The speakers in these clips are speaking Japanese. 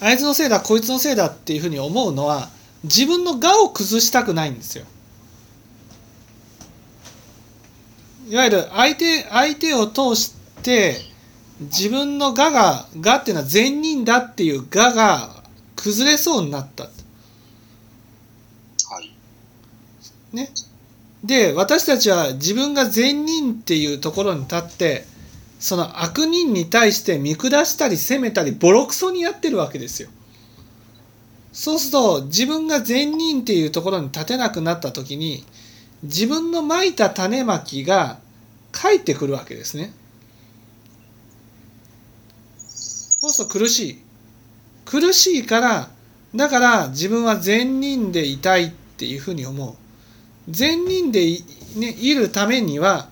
あいつのせいだこいつのせいだっていうふうに思うのは自分の我を崩したくないんですよ。いわゆる相手相手を通して自分の我が我っていうのは善人だっていう我が崩れそうになったはい。ね。で私たちは自分が善人っていうところに立ってその悪人に対して見下したり責めたりボロクソにやってるわけですよ。そうすると自分が善人っていうところに立てなくなった時に自分のまいた種まきが返ってくるわけですね。そうすると苦しい。苦しいからだから自分は善人でいたいっていうふうに思う。善人でい,、ね、いるためには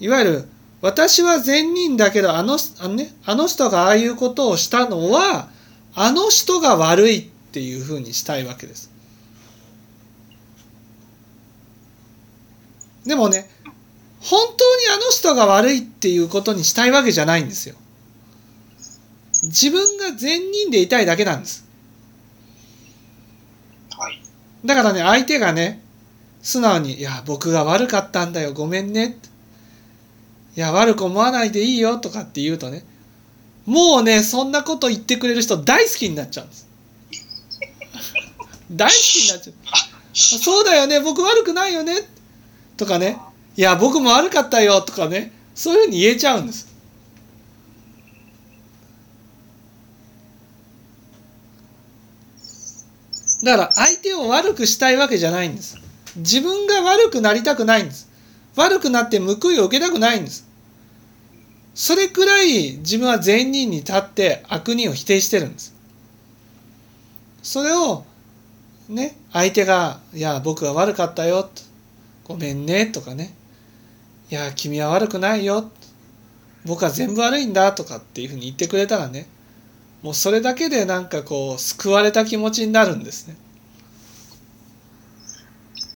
いわゆる私は善人だけどあのあの,、ね、あの人がああいうことをしたのはあの人が悪いっていうふうにしたいわけです。でもね本当にあの人が悪いっていうことにしたいわけじゃないんですよ。自分が善人でいたいだけなんです。はい。だからね相手がね素直に「いや僕が悪かったんだよごめんね」いや悪く思わないでいいよ」とかって言うとねもうねそんなこと言ってくれる人大好きになっちゃうんです。大好きになっちゃう。そうだよね僕悪くないよねとかね。いや僕も悪かったよとかねそういうふうに言えちゃうんです。だから相手を悪くしたいわけじゃないんです。自分が悪くなりたくないんです悪くなって報いを受けたくないんです。それくらい自分は善人に立って悪人を否定してるんです。それをね相手が「いや僕は悪かったよ」ごめんね」とかね「いや君は悪くないよ」僕は全部悪いんだ。とかっていうふうに言ってくれたらね。もうそれだけでなんかこう救われた気持ちになるんですね。